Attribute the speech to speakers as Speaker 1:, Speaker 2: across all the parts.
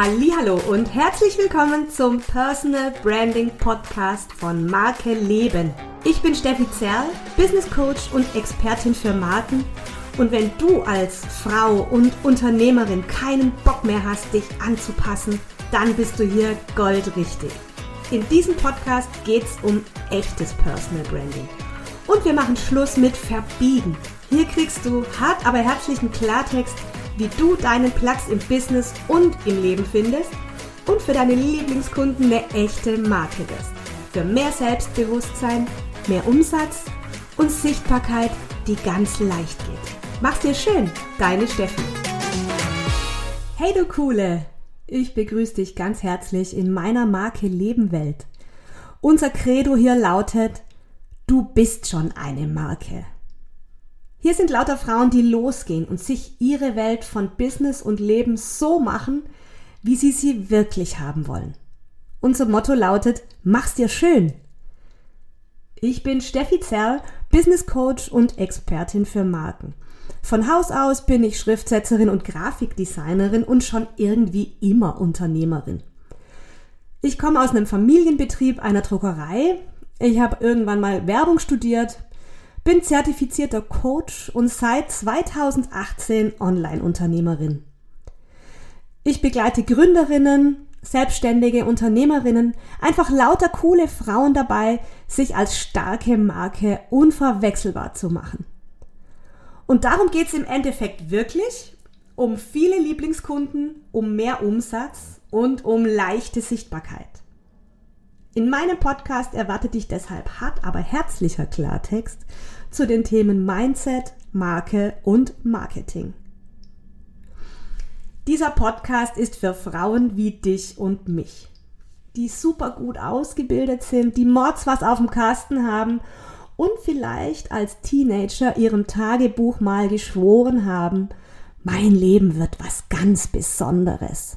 Speaker 1: Hallo und herzlich willkommen zum Personal Branding Podcast von Marke Leben. Ich bin Steffi Zerl, Business Coach und Expertin für Marken. Und wenn du als Frau und Unternehmerin keinen Bock mehr hast, dich anzupassen, dann bist du hier goldrichtig. In diesem Podcast geht es um echtes Personal Branding. Und wir machen Schluss mit Verbiegen. Hier kriegst du hart aber herzlichen Klartext, wie du deinen Platz im Business und im Leben findest und für deine Lieblingskunden eine echte Marke wirst. Für mehr Selbstbewusstsein, mehr Umsatz und Sichtbarkeit, die ganz leicht geht. Mach's dir schön, deine Steffi. Hey du Coole! Ich begrüße dich ganz herzlich in meiner Marke Lebenwelt. Unser Credo hier lautet, du bist schon eine Marke. Hier sind lauter Frauen, die losgehen und sich ihre Welt von Business und Leben so machen, wie sie sie wirklich haben wollen. Unser Motto lautet, mach's dir schön. Ich bin Steffi Zerl, Business Coach und Expertin für Marken. Von Haus aus bin ich Schriftsetzerin und Grafikdesignerin und schon irgendwie immer Unternehmerin. Ich komme aus einem Familienbetrieb einer Druckerei. Ich habe irgendwann mal Werbung studiert, bin zertifizierter Coach und seit 2018 Online-Unternehmerin. Ich begleite Gründerinnen, selbstständige Unternehmerinnen, einfach lauter coole Frauen dabei, sich als starke Marke unverwechselbar zu machen. Und darum geht es im Endeffekt wirklich um viele Lieblingskunden, um mehr Umsatz und um leichte Sichtbarkeit. In meinem Podcast erwartet dich deshalb hart, aber herzlicher Klartext zu den Themen Mindset, Marke und Marketing. Dieser Podcast ist für Frauen wie dich und mich, die super gut ausgebildet sind, die Mords was auf dem Kasten haben und vielleicht als Teenager ihrem Tagebuch mal geschworen haben, mein Leben wird was ganz Besonderes.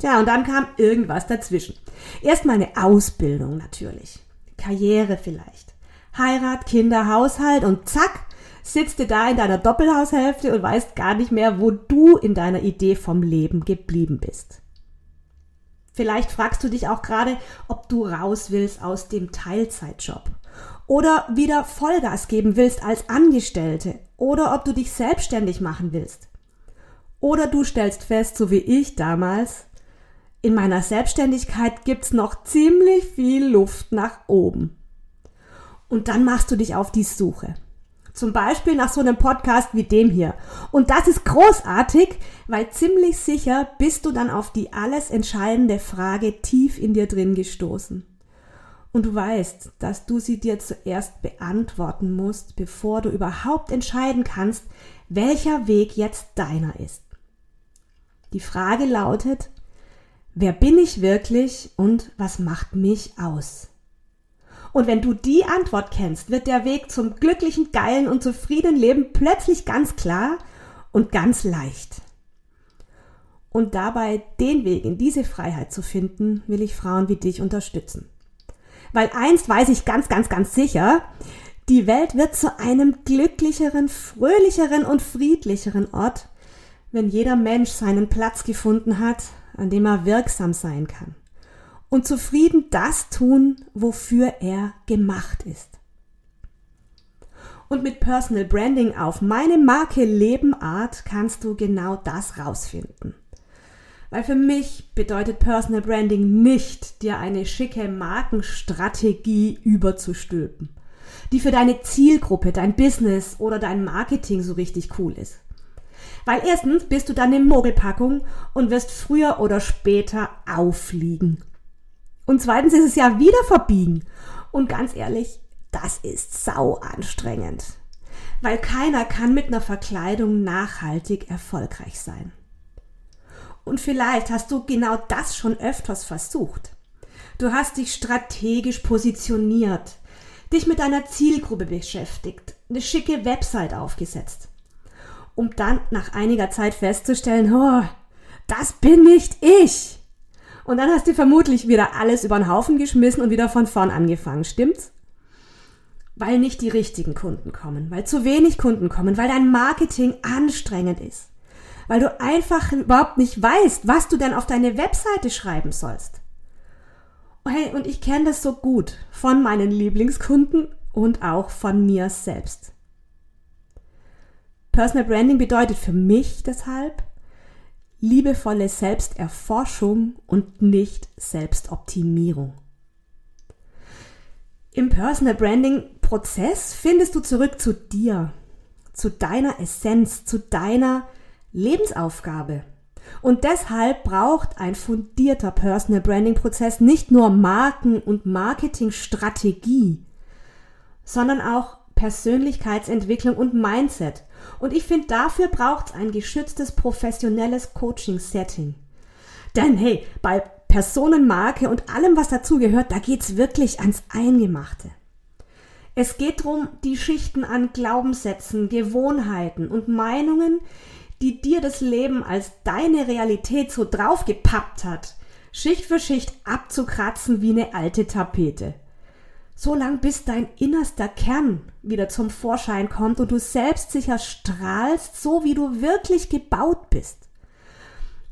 Speaker 1: Tja, und dann kam irgendwas dazwischen. Erstmal eine Ausbildung natürlich. Karriere vielleicht. Heirat, Kinder, Haushalt und zack, sitzt du da in deiner Doppelhaushälfte und weißt gar nicht mehr, wo du in deiner Idee vom Leben geblieben bist. Vielleicht fragst du dich auch gerade, ob du raus willst aus dem Teilzeitjob oder wieder Vollgas geben willst als Angestellte oder ob du dich selbstständig machen willst. Oder du stellst fest, so wie ich damals, in meiner Selbstständigkeit gibt's noch ziemlich viel Luft nach oben. Und dann machst du dich auf die Suche. Zum Beispiel nach so einem Podcast wie dem hier. Und das ist großartig, weil ziemlich sicher bist du dann auf die alles entscheidende Frage tief in dir drin gestoßen und du weißt, dass du sie dir zuerst beantworten musst, bevor du überhaupt entscheiden kannst, welcher Weg jetzt deiner ist. Die Frage lautet, wer bin ich wirklich und was macht mich aus? Und wenn du die Antwort kennst, wird der Weg zum glücklichen, geilen und zufriedenen Leben plötzlich ganz klar und ganz leicht. Und dabei den Weg in diese Freiheit zu finden, will ich Frauen wie dich unterstützen. Weil einst weiß ich ganz, ganz, ganz sicher, die Welt wird zu einem glücklicheren, fröhlicheren und friedlicheren Ort, wenn jeder Mensch seinen Platz gefunden hat, an dem er wirksam sein kann und zufrieden das tun, wofür er gemacht ist. Und mit Personal Branding auf meine Marke Leben Art kannst du genau das rausfinden. Weil für mich bedeutet Personal Branding nicht, dir eine schicke Markenstrategie überzustülpen, die für deine Zielgruppe, dein Business oder dein Marketing so richtig cool ist. Weil erstens bist du dann eine Mogelpackung und wirst früher oder später auffliegen. Und zweitens ist es ja wieder verbiegen. Und ganz ehrlich, das ist sau anstrengend. Weil keiner kann mit einer Verkleidung nachhaltig erfolgreich sein. Und vielleicht hast du genau das schon öfters versucht. Du hast dich strategisch positioniert, dich mit deiner Zielgruppe beschäftigt, eine schicke Website aufgesetzt, um dann nach einiger Zeit festzustellen, oh, das bin nicht ich. Und dann hast du vermutlich wieder alles über den Haufen geschmissen und wieder von vorn angefangen, stimmt's? Weil nicht die richtigen Kunden kommen, weil zu wenig Kunden kommen, weil dein Marketing anstrengend ist weil du einfach überhaupt nicht weißt, was du denn auf deine Webseite schreiben sollst. Hey, und ich kenne das so gut von meinen Lieblingskunden und auch von mir selbst. Personal Branding bedeutet für mich deshalb liebevolle Selbsterforschung und nicht Selbstoptimierung. Im Personal Branding Prozess findest du zurück zu dir, zu deiner Essenz, zu deiner Lebensaufgabe. Und deshalb braucht ein fundierter Personal Branding Prozess nicht nur Marken- und Marketingstrategie, sondern auch Persönlichkeitsentwicklung und Mindset. Und ich finde, dafür braucht es ein geschütztes professionelles Coaching-Setting. Denn hey, bei Personenmarke und allem, was dazugehört, da geht's wirklich ans Eingemachte. Es geht darum, die Schichten an Glaubenssätzen, Gewohnheiten und Meinungen, die dir das Leben als deine Realität so draufgepappt hat, Schicht für Schicht abzukratzen wie eine alte Tapete. So lang bis dein innerster Kern wieder zum Vorschein kommt und du selbstsicher strahlst, so wie du wirklich gebaut bist.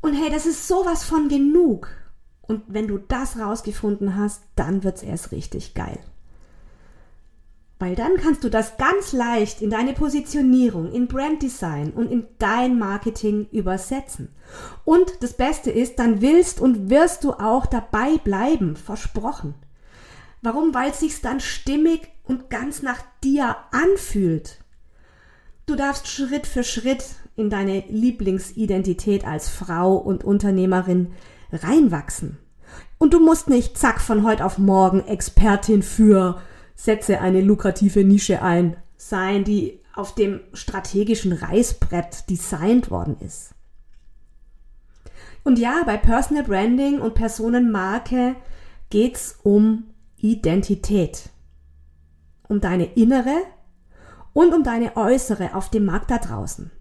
Speaker 1: Und hey, das ist sowas von genug. Und wenn du das rausgefunden hast, dann wird's erst richtig geil. Weil dann kannst du das ganz leicht in deine Positionierung, in Branddesign und in dein Marketing übersetzen. Und das Beste ist, dann willst und wirst du auch dabei bleiben, versprochen. Warum? Weil es sich dann stimmig und ganz nach dir anfühlt. Du darfst Schritt für Schritt in deine Lieblingsidentität als Frau und Unternehmerin reinwachsen. Und du musst nicht zack von heute auf morgen Expertin für setze eine lukrative Nische ein sein, die auf dem strategischen Reißbrett designt worden ist. Und ja, bei Personal Branding und Personenmarke geht's um Identität. Um deine innere und um deine äußere auf dem Markt da draußen.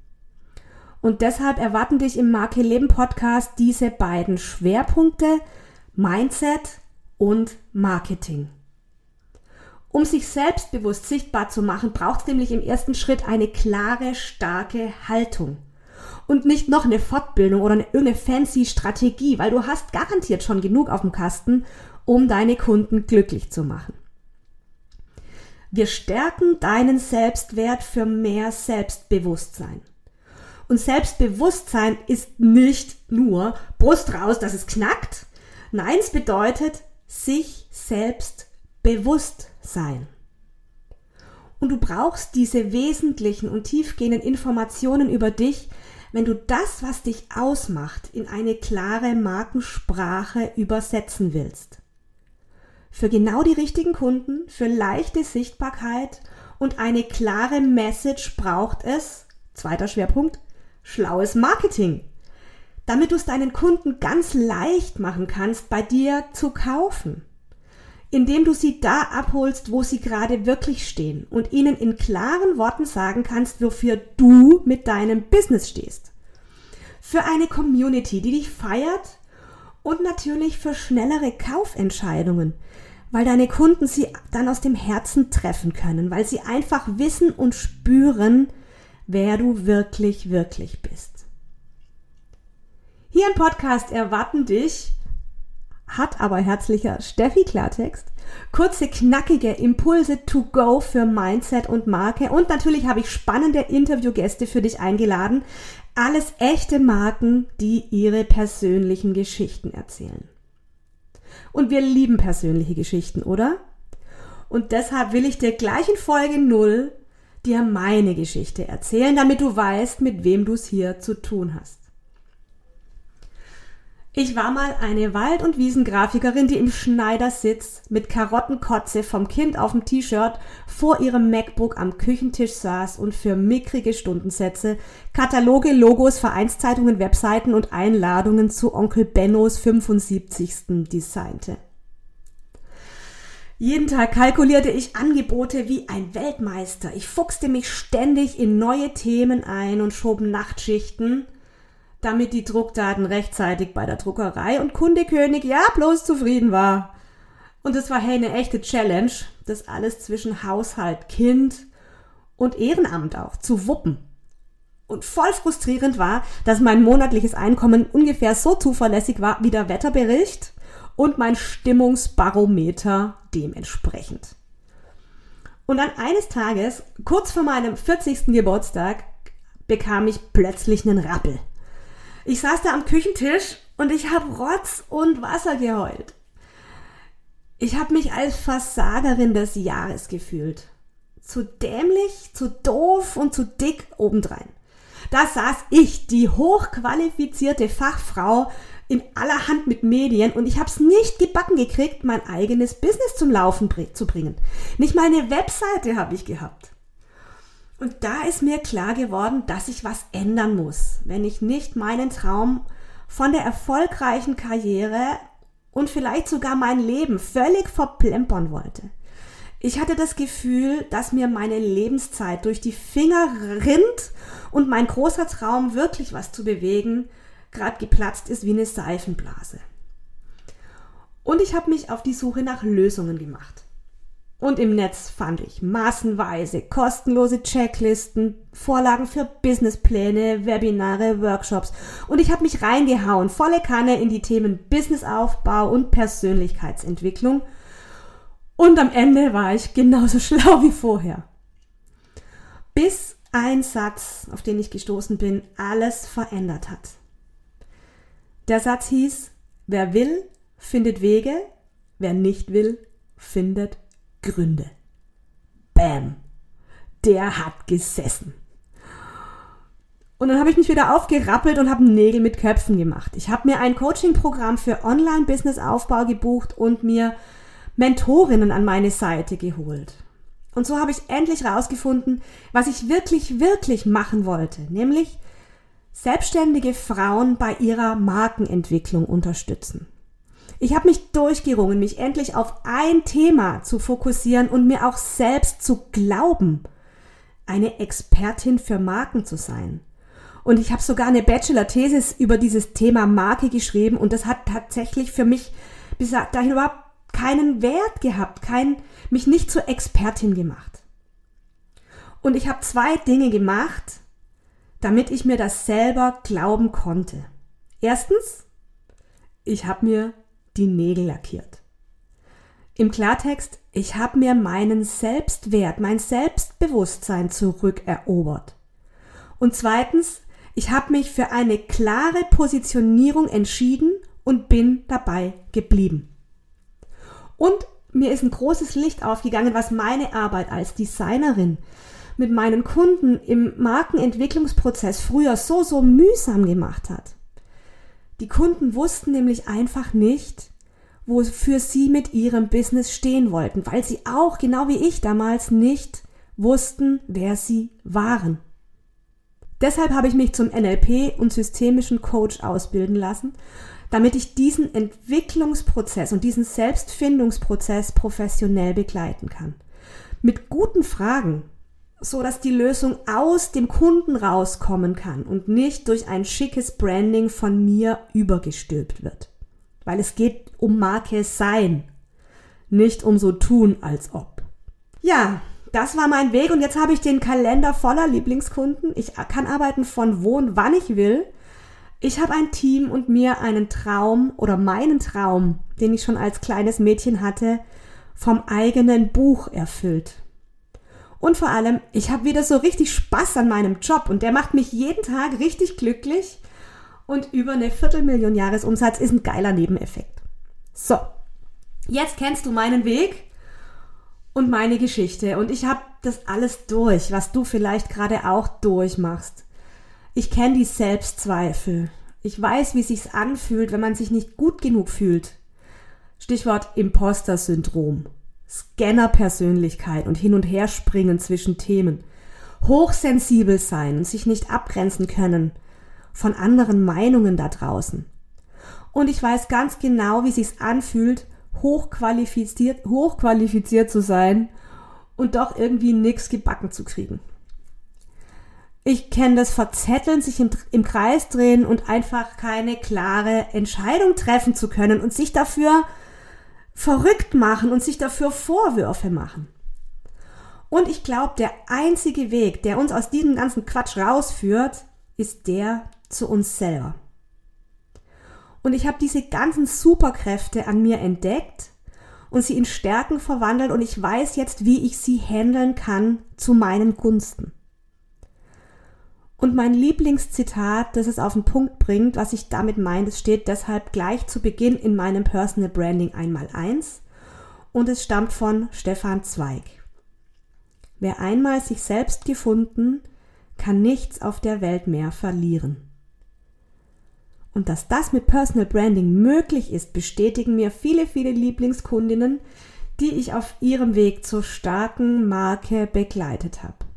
Speaker 1: Und deshalb erwarten dich im Marke Leben Podcast diese beiden Schwerpunkte Mindset und Marketing. Um sich selbstbewusst sichtbar zu machen, braucht es nämlich im ersten Schritt eine klare, starke Haltung. Und nicht noch eine Fortbildung oder eine, irgendeine fancy Strategie, weil du hast garantiert schon genug auf dem Kasten, um deine Kunden glücklich zu machen. Wir stärken deinen Selbstwert für mehr Selbstbewusstsein. Und Selbstbewusstsein ist nicht nur Brust raus, dass es knackt. Nein, es bedeutet sich selbst bewusst sein. Und du brauchst diese wesentlichen und tiefgehenden Informationen über dich, wenn du das, was dich ausmacht, in eine klare Markensprache übersetzen willst. Für genau die richtigen Kunden, für leichte Sichtbarkeit und eine klare Message braucht es, zweiter Schwerpunkt, schlaues Marketing, damit du es deinen Kunden ganz leicht machen kannst, bei dir zu kaufen, indem du sie da abholst, wo sie gerade wirklich stehen und ihnen in klaren Worten sagen kannst, wofür du mit deinem Business stehst. Für eine Community, die dich feiert und natürlich für schnellere Kaufentscheidungen, weil deine Kunden sie dann aus dem Herzen treffen können, weil sie einfach wissen und spüren, wer du wirklich, wirklich bist. Hier im Podcast erwarten dich hat aber herzlicher Steffi Klartext, kurze, knackige Impulse to go für Mindset und Marke und natürlich habe ich spannende Interviewgäste für dich eingeladen. Alles echte Marken, die ihre persönlichen Geschichten erzählen. Und wir lieben persönliche Geschichten, oder? Und deshalb will ich dir gleich in Folge 0 dir meine Geschichte erzählen, damit du weißt, mit wem du es hier zu tun hast. Ich war mal eine Wald- und Wiesengrafikerin, die im Schneidersitz mit Karottenkotze vom Kind auf dem T-Shirt vor ihrem MacBook am Küchentisch saß und für mickrige Stundensätze Kataloge, Logos, Vereinszeitungen, Webseiten und Einladungen zu Onkel Bennos 75. designte. Jeden Tag kalkulierte ich Angebote wie ein Weltmeister. Ich fuchste mich ständig in neue Themen ein und schob Nachtschichten, damit die Druckdaten rechtzeitig bei der Druckerei und Kundekönig ja bloß zufrieden war. Und es war hey eine echte Challenge, das alles zwischen Haushalt, Kind und Ehrenamt auch zu wuppen. und voll frustrierend war, dass mein monatliches Einkommen ungefähr so zuverlässig war wie der Wetterbericht und mein Stimmungsbarometer dementsprechend. Und dann eines Tages, kurz vor meinem 40. Geburtstag, bekam ich plötzlich einen Rappel. Ich saß da am Küchentisch und ich habe Rotz und Wasser geheult. Ich habe mich als Versagerin des Jahres gefühlt. Zu dämlich, zu doof und zu dick obendrein. Da saß ich, die hochqualifizierte Fachfrau, in aller Hand mit Medien und ich habe es nicht gebacken gekriegt, mein eigenes Business zum Laufen zu bringen. Nicht mal eine Webseite habe ich gehabt. Und da ist mir klar geworden, dass ich was ändern muss, wenn ich nicht meinen Traum von der erfolgreichen Karriere und vielleicht sogar mein Leben völlig verplempern wollte. Ich hatte das Gefühl, dass mir meine Lebenszeit durch die Finger rinnt und mein großer Traum, wirklich was zu bewegen, gerade geplatzt ist wie eine Seifenblase. Und ich habe mich auf die Suche nach Lösungen gemacht. Und im Netz fand ich massenweise kostenlose Checklisten, Vorlagen für Businesspläne, Webinare, Workshops. Und ich habe mich reingehauen, volle Kanne in die Themen Businessaufbau und Persönlichkeitsentwicklung. Und am Ende war ich genauso schlau wie vorher. Bis ein Satz, auf den ich gestoßen bin, alles verändert hat. Der Satz hieß, wer will, findet Wege, wer nicht will, findet Gründe. Bam. Der hat gesessen. Und dann habe ich mich wieder aufgerappelt und habe Nägel mit Köpfen gemacht. Ich habe mir ein Coaching-Programm für Online-Business-Aufbau gebucht und mir Mentorinnen an meine Seite geholt. Und so habe ich endlich rausgefunden, was ich wirklich, wirklich machen wollte, nämlich selbstständige Frauen bei ihrer Markenentwicklung unterstützen. Ich habe mich durchgerungen, mich endlich auf ein Thema zu fokussieren und mir auch selbst zu glauben, eine Expertin für Marken zu sein. Und ich habe sogar eine Bachelor-Thesis über dieses Thema Marke geschrieben und das hat tatsächlich für mich bis dahin überhaupt keinen Wert gehabt, kein, mich nicht zur Expertin gemacht. Und ich habe zwei Dinge gemacht, damit ich mir das selber glauben konnte. Erstens, ich habe mir die Nägel lackiert. Im Klartext, ich habe mir meinen Selbstwert, mein Selbstbewusstsein zurückerobert. Und zweitens, ich habe mich für eine klare Positionierung entschieden und bin dabei geblieben. Und mir ist ein großes Licht aufgegangen, was meine Arbeit als Designerin mit meinen Kunden im Markenentwicklungsprozess früher so, so mühsam gemacht hat. Die Kunden wussten nämlich einfach nicht, wofür sie mit ihrem Business stehen wollten, weil sie auch, genau wie ich damals, nicht wussten, wer sie waren. Deshalb habe ich mich zum NLP und systemischen Coach ausbilden lassen, damit ich diesen Entwicklungsprozess und diesen Selbstfindungsprozess professionell begleiten kann. Mit guten Fragen, so dass die Lösung aus dem Kunden rauskommen kann und nicht durch ein schickes Branding von mir übergestülpt wird. Weil es geht um Marke sein, nicht um so tun als ob. Ja, das war mein Weg und jetzt habe ich den Kalender voller Lieblingskunden. Ich kann arbeiten von wo und wann ich will. Ich habe ein Team und mir einen Traum oder meinen Traum, den ich schon als kleines Mädchen hatte, vom eigenen Buch erfüllt. Und vor allem, ich habe wieder so richtig Spaß an meinem Job und der macht mich jeden Tag richtig glücklich. Und über eine Viertelmillion Jahresumsatz ist ein geiler Nebeneffekt. So, jetzt kennst du meinen Weg und meine Geschichte. Und ich habe das alles durch, was du vielleicht gerade auch durchmachst. Ich kenne die Selbstzweifel. Ich weiß, wie sich's anfühlt, wenn man sich nicht gut genug fühlt. Stichwort Imposter-Syndrom. Scanner-Persönlichkeit und hin und her springen zwischen Themen, hochsensibel sein und sich nicht abgrenzen können von anderen Meinungen da draußen. Und ich weiß ganz genau, wie sich's anfühlt, hochqualifiziert, hochqualifiziert zu sein und doch irgendwie nix gebacken zu kriegen. Ich kenne das Verzetteln, sich im, im Kreis drehen und einfach keine klare Entscheidung treffen zu können und sich dafür verrückt machen und sich dafür Vorwürfe machen. Und ich glaube, der einzige Weg, der uns aus diesem ganzen Quatsch rausführt, ist der zu uns selber. Und ich habe diese ganzen Superkräfte an mir entdeckt und sie in Stärken verwandelt und ich weiß jetzt, wie ich sie handeln kann zu meinen Gunsten. Und mein Lieblingszitat, das es auf den Punkt bringt, was ich damit meine, das steht deshalb gleich zu Beginn in meinem Personal Branding einmal eins und es stammt von Stefan Zweig. Wer einmal sich selbst gefunden, kann nichts auf der Welt mehr verlieren. Und dass das mit Personal Branding möglich ist, bestätigen mir viele, viele Lieblingskundinnen, die ich auf ihrem Weg zur starken Marke begleitet habe.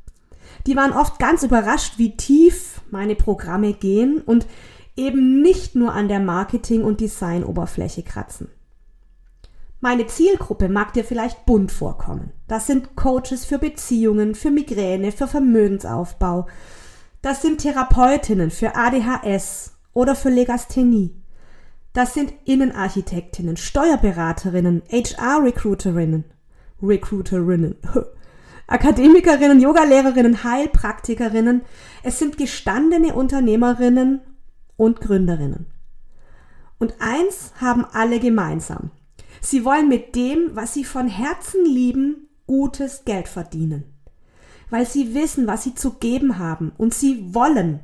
Speaker 1: Die waren oft ganz überrascht, wie tief meine Programme gehen und eben nicht nur an der Marketing- und Designoberfläche kratzen. Meine Zielgruppe mag dir vielleicht bunt vorkommen. Das sind Coaches für Beziehungen, für Migräne, für Vermögensaufbau. Das sind Therapeutinnen für ADHS oder für Legasthenie. Das sind Innenarchitektinnen, Steuerberaterinnen, HR-Recruiterinnen, Recruiterinnen, Akademikerinnen, Yogalehrerinnen, Heilpraktikerinnen. Es sind gestandene Unternehmerinnen und Gründerinnen. Und eins haben alle gemeinsam. Sie wollen mit dem, was sie von Herzen lieben, gutes Geld verdienen. Weil sie wissen, was sie zu geben haben und sie wollen.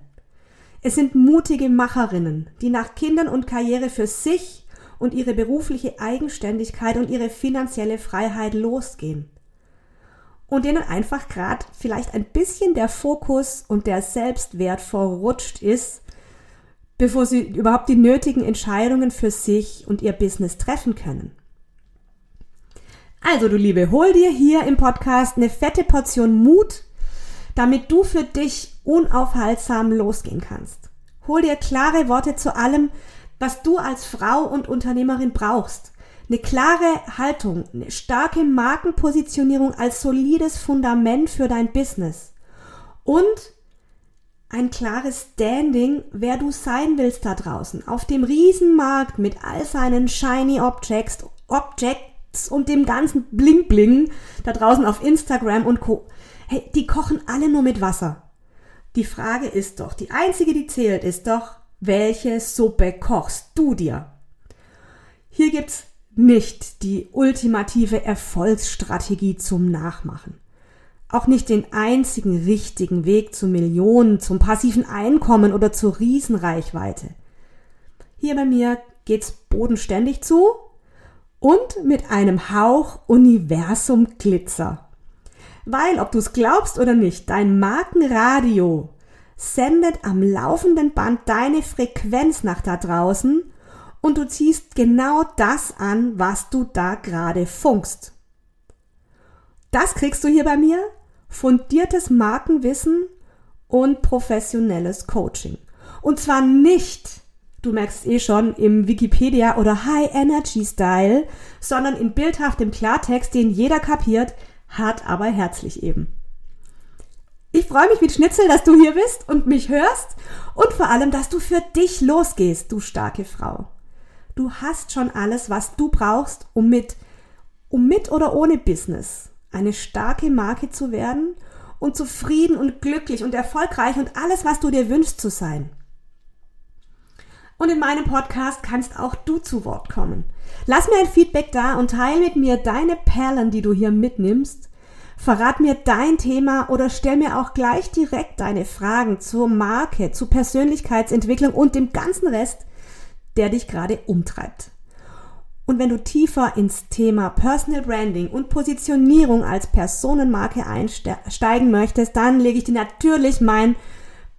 Speaker 1: Es sind mutige Macherinnen, die nach Kindern und Karriere für sich und ihre berufliche Eigenständigkeit und ihre finanzielle Freiheit losgehen und denen einfach gerade vielleicht ein bisschen der Fokus und der Selbstwert verrutscht ist, bevor sie überhaupt die nötigen Entscheidungen für sich und ihr Business treffen können. Also du Liebe, hol dir hier im Podcast eine fette Portion Mut, damit du für dich unaufhaltsam losgehen kannst. Hol dir klare Worte zu allem, was du als Frau und Unternehmerin brauchst eine klare Haltung, eine starke Markenpositionierung als solides Fundament für dein Business und ein klares Standing, wer du sein willst da draußen, auf dem Riesenmarkt mit all seinen shiny Objects, Objects und dem ganzen Bling Bling da draußen auf Instagram und Co. Hey, die kochen alle nur mit Wasser. Die Frage ist doch, die einzige, die zählt, ist doch, welche Suppe kochst du dir? Hier gibt's nicht die ultimative Erfolgsstrategie zum Nachmachen. Auch nicht den einzigen richtigen Weg zu Millionen, zum passiven Einkommen oder zur Riesenreichweite. Hier bei mir geht's bodenständig zu und mit einem Hauch Universum Glitzer. Weil, ob du es glaubst oder nicht, dein Markenradio sendet am laufenden Band deine Frequenz nach da draußen und du ziehst genau das an, was du da gerade funkst. Das kriegst du hier bei mir, fundiertes Markenwissen und professionelles Coaching. Und zwar nicht, du merkst eh schon, im Wikipedia oder High Energy Style, sondern in bildhaftem Klartext, den jeder kapiert, hart aber herzlich eben. Ich freue mich wie Schnitzel, dass du hier bist und mich hörst und vor allem, dass du für dich losgehst, du starke Frau. Du hast schon alles, was du brauchst, um mit, um mit oder ohne Business eine starke Marke zu werden und zufrieden und glücklich und erfolgreich und alles, was du dir wünschst zu sein. Und in meinem Podcast kannst auch du zu Wort kommen. Lass mir ein Feedback da und teile mit mir deine Perlen, die du hier mitnimmst. Verrat mir dein Thema oder stell mir auch gleich direkt deine Fragen zur Marke, zur Persönlichkeitsentwicklung und dem ganzen Rest, der dich gerade umtreibt. Und wenn du tiefer ins Thema Personal Branding und Positionierung als Personenmarke einsteigen möchtest, dann lege ich dir natürlich mein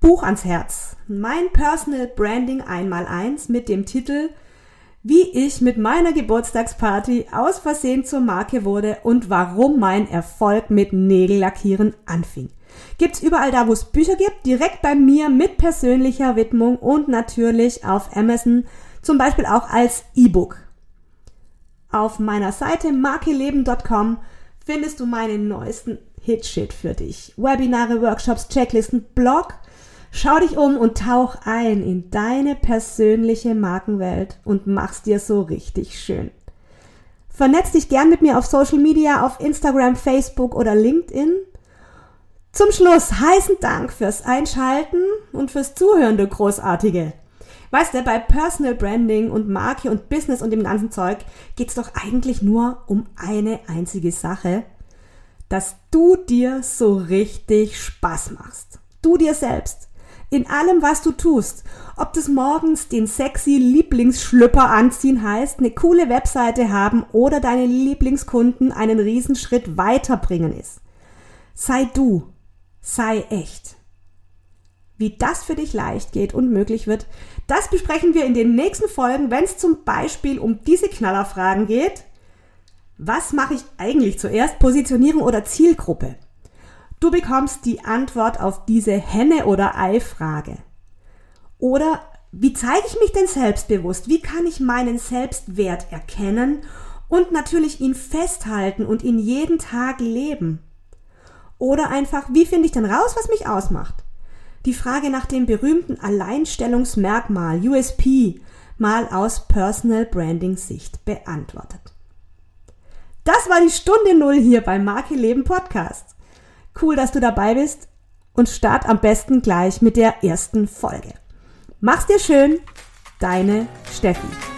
Speaker 1: Buch ans Herz. Mein Personal Branding einmal eins mit dem Titel Wie ich mit meiner Geburtstagsparty aus Versehen zur Marke wurde und warum mein Erfolg mit Nägellackieren anfing. Gibt's überall da, wo es Bücher gibt, direkt bei mir mit persönlicher Widmung und natürlich auf Amazon zum Beispiel auch als E-Book. Auf meiner Seite markeleben.com findest du meinen neuesten Hitshit für dich. Webinare, Workshops, Checklisten, Blog. Schau dich um und tauch ein in deine persönliche Markenwelt und mach's dir so richtig schön. Vernetz dich gern mit mir auf Social Media, auf Instagram, Facebook oder LinkedIn Zum Schluss heißen Dank fürs Einschalten und fürs Zuhören, du Großartige. Weißt du, bei Personal Branding und Marke und Business und dem ganzen Zeug geht's doch eigentlich nur um eine einzige Sache, dass du dir so richtig Spaß machst. Du dir selbst. In allem, was du tust. Ob das morgens den sexy Lieblingsschlüpper anziehen heißt, eine coole Webseite haben oder deine Lieblingskunden einen Riesenschritt weiterbringen ist. Sei du. Sei echt. Wie das für dich leicht geht und möglich wird, das besprechen wir in den nächsten Folgen, wenn es zum Beispiel um diese Knallerfragen geht. Was mache ich eigentlich zuerst? Positionierung oder Zielgruppe? Du bekommst die Antwort auf diese Henne- oder Ei-Frage. Oder wie zeige ich mich denn selbstbewusst? Wie kann ich meinen Selbstwert erkennen und natürlich ihn festhalten und ihn jeden Tag leben? Oder einfach, wie finde ich denn raus, was mich ausmacht? Die Frage nach dem berühmten Alleinstellungsmerkmal USP mal aus Personal Branding Sicht beantwortet. Das war die Stunde Null hier beim Marke Leben Podcast. Cool, dass du dabei bist und start am besten gleich mit der ersten Folge. Mach's dir schön, deine Steffi.